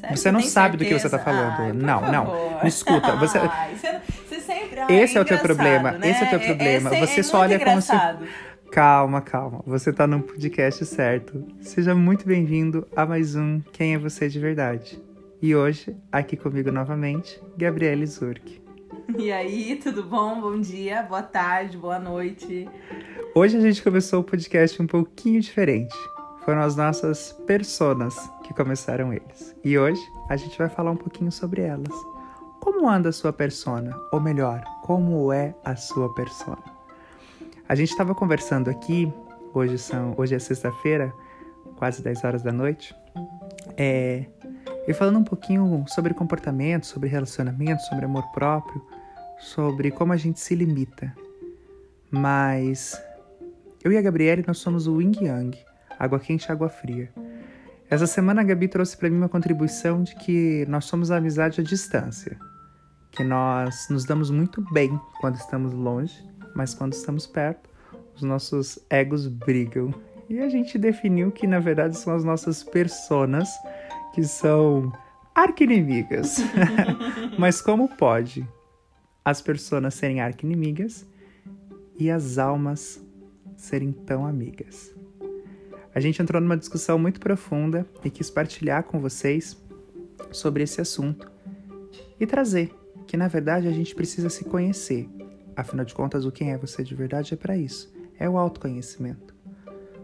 Sério? Você não tem sabe do que você tá certeza? falando. Ai, não, não. favor. Me escuta. Você, você, sempre... Ai, Esse é o teu engraçado, problema, né? esse é o teu É- problema. esse é- Você é só olha como se- engraçado. Calma, calma. Você tá no podcast certo. Seja muito bem-vindo a mais um Quem é Você de Verdade. E hoje, aqui comigo novamente, Gabriele Zurk. E aí, tudo bom? Bom dia, boa tarde, boa noite. Hoje a gente começou o podcast um pouquinho diferente. Foram as nossas personas que começaram eles. E hoje a gente vai falar um pouquinho sobre elas. Como anda a sua persona? Ou melhor, como é a sua persona? A gente estava conversando aqui, hoje, são, hoje é sexta-feira, quase 10 horas da noite, é, e falando um pouquinho sobre comportamento, sobre relacionamento, sobre amor próprio, sobre como a gente se limita. Mas eu e a Gabriele, nós somos o Yin Yang, água quente e água fria. Essa semana a Gabi trouxe para mim uma contribuição de que nós somos a amizade à distância, que nós nos damos muito bem quando estamos longe, mas quando estamos perto, os nossos egos brigam. E a gente definiu que na verdade são as nossas personas que são arquinimigas. mas como pode as personas serem arquinimigas e as almas serem tão amigas? A gente entrou numa discussão muito profunda e quis partilhar com vocês sobre esse assunto e trazer que na verdade a gente precisa se conhecer. Afinal de contas, o quem é você de verdade é para isso, é o autoconhecimento.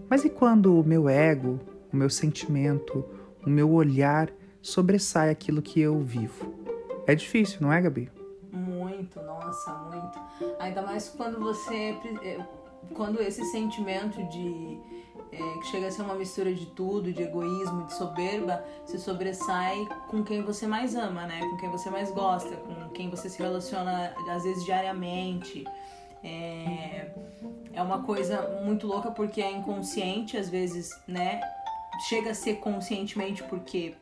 Mas e quando o meu ego, o meu sentimento, o meu olhar sobressai aquilo que eu vivo? É difícil, não é, Gabi? Muito, nossa, muito. Ainda mais quando você. eh, Quando esse sentimento de. Eh, que chega a ser uma mistura de tudo, de egoísmo, de soberba, se sobressai com quem você mais ama, né? Com quem você mais gosta, com quem você se relaciona, às vezes, diariamente. É, é uma coisa muito louca porque é inconsciente, às vezes, né? Chega a ser conscientemente porque.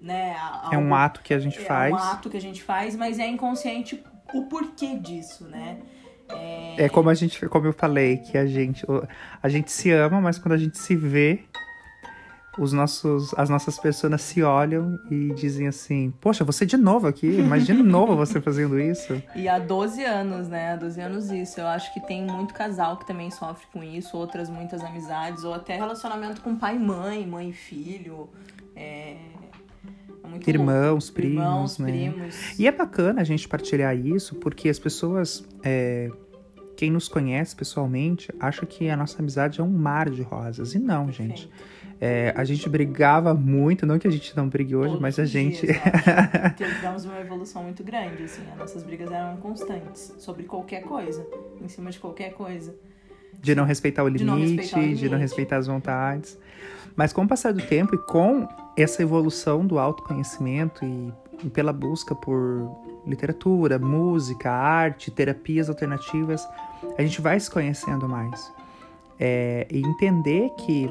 Né, É um algo- ato que a gente é faz. um ato que a gente faz, mas é inconsciente o porquê disso, né? É como a gente, como eu falei, que a gente, a gente se ama, mas quando a gente se vê, os nossos, as nossas pessoas se olham e dizem assim: Poxa, você de novo aqui? Imagina de novo você fazendo isso. E há 12 anos, né? Há 12 anos isso. Eu acho que tem muito casal que também sofre com isso, outras muitas amizades, ou até relacionamento com pai e mãe, mãe e filho. É, Irmãos, primos, Irmãos, né? primos. E é bacana a gente partilhar isso, porque as pessoas, é, quem nos conhece pessoalmente, acha que a nossa amizade é um mar de rosas. E não, gente. É, a gente brigava muito, não que a gente não brigue hoje, Todos mas a gente. dias. Tivemos uma evolução muito grande, assim. As nossas brigas eram constantes sobre qualquer coisa, em cima de qualquer coisa. De não respeitar o De não limite, respeitar de não respeitar as vontades. Mas com o passar do tempo e com essa evolução do autoconhecimento e, e pela busca por literatura, música, arte, terapias alternativas, a gente vai se conhecendo mais. É, e entender que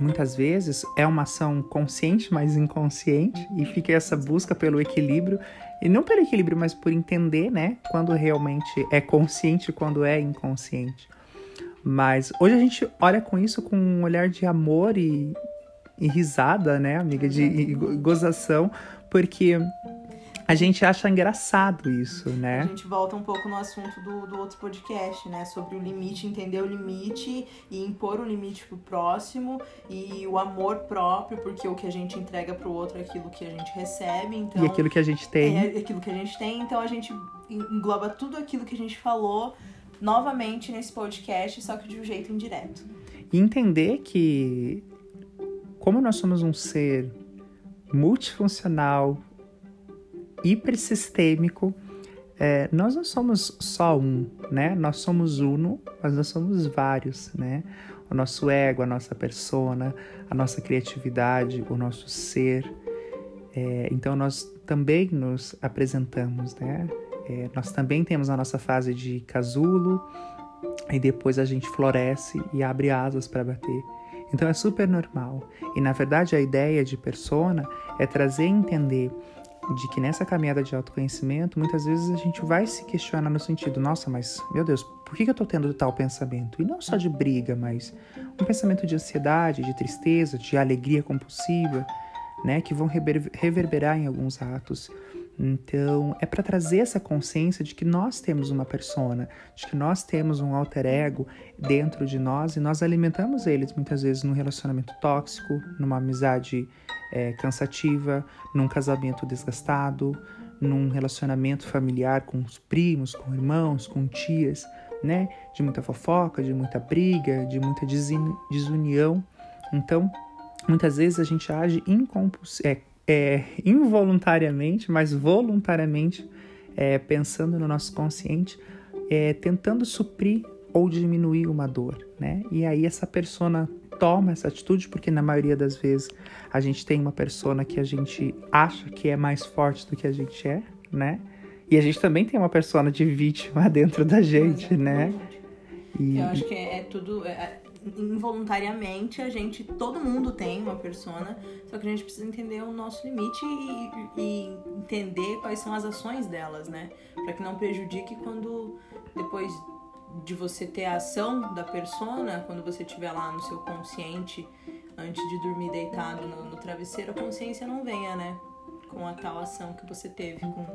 muitas vezes é uma ação consciente, mas inconsciente, e fica essa busca pelo equilíbrio, e não pelo equilíbrio, mas por entender, né, quando realmente é consciente e quando é inconsciente. Mas hoje a gente olha com isso com um olhar de amor e, e risada, né, amiga, de e go- gozação, porque a gente acha engraçado isso, A né? gente volta um pouco no assunto do, do outro podcast, né? Sobre o limite, entender o limite e impor o limite pro próximo e o amor próprio, porque o que a gente entrega pro outro é aquilo que a gente recebe. Então, E aquilo que a gente tem. é aquilo que a gente tem, então a gente engloba tudo aquilo que a gente falou novamente nesse podcast, só que de um jeito indireto. E entender que, como nós somos um ser multifuncional, hipersistêmico, é, nós não somos só um, né? Nós somos uno, mas nós somos vários, né? O nosso ego, a nossa persona, a nossa criatividade, o nosso ser. É, então nós também nos apresentamos, né? É, nós também temos a nossa fase de casulo, e depois a gente floresce e abre asas para bater. Então é super normal. E na verdade a ideia de persona é trazer e entender de que nessa caminhada de autoconhecimento, muitas vezes a gente vai se questionar no sentido, nossa, mas meu Deus, por que eu tô tendo tal pensamento? E não só de briga, mas um pensamento de ansiedade, de tristeza, de alegria compulsiva. né, que vão reverberar em alguns atos. Então, é para trazer essa consciência de que nós temos uma persona, de que nós temos um alter ego dentro de nós e nós alimentamos eles muitas vezes num relacionamento tóxico, numa amizade é, cansativa, num casamento desgastado, num relacionamento familiar com os primos, com irmãos, com tias, né? De muita fofoca, de muita briga, de muita desunião. Então, muitas vezes a gente age é, é, involuntariamente, mas voluntariamente, é, pensando no nosso consciente, é, tentando suprir ou diminuir uma dor, né? E aí essa persona toma essa atitude porque na maioria das vezes a gente tem uma persona que a gente acha que é mais forte do que a gente é, né? E a gente também tem uma persona de vítima dentro da gente, né? E... Eu acho que é, é tudo. É, é, involuntariamente a gente, todo mundo tem uma persona, só que a gente precisa entender o nosso limite e, e entender quais são as ações delas, né? Para que não prejudique quando depois de você ter a ação da persona, quando você estiver lá no seu consciente, antes de dormir deitado no, no, travesseiro, a consciência não venha, né? Com a tal ação que você teve. Com...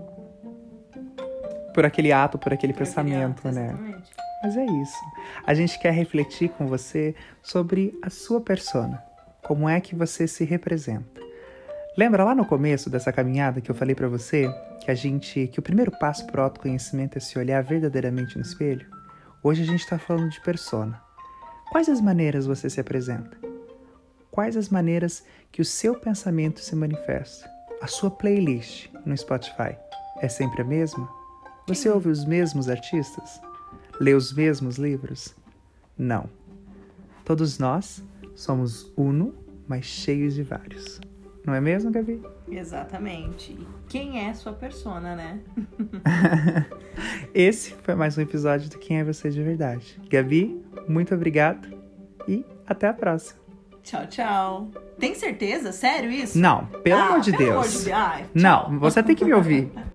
Por aquele ato, por aquele por pensamento, aquele ato, né? Mas é isso. A gente quer refletir com você sobre a sua persona. Como é que você se representa? Lembra lá no começo dessa caminhada que eu falei para você que a gente, que o primeiro passo para o autoconhecimento é se olhar verdadeiramente no espelho? Hoje a gente está falando de persona. Quais as maneiras você se apresenta? Quais as maneiras que o seu pensamento se manifesta? A sua playlist no Spotify é sempre a mesma? Você ouve os mesmos artistas? Lê os mesmos livros? Não. Todos nós somos uno, mas cheios de vários. Não é mesmo, Gabi? Exatamente. E quem é sua persona, né? Esse foi mais um episódio do Quem é Você de Verdade. Gabi, muito obrigado e até a próxima. Tchau, tchau. Tem certeza? Sério isso? Não, pelo ah, amor de pelo Deus. Amor de... Não, você tem que me ouvir.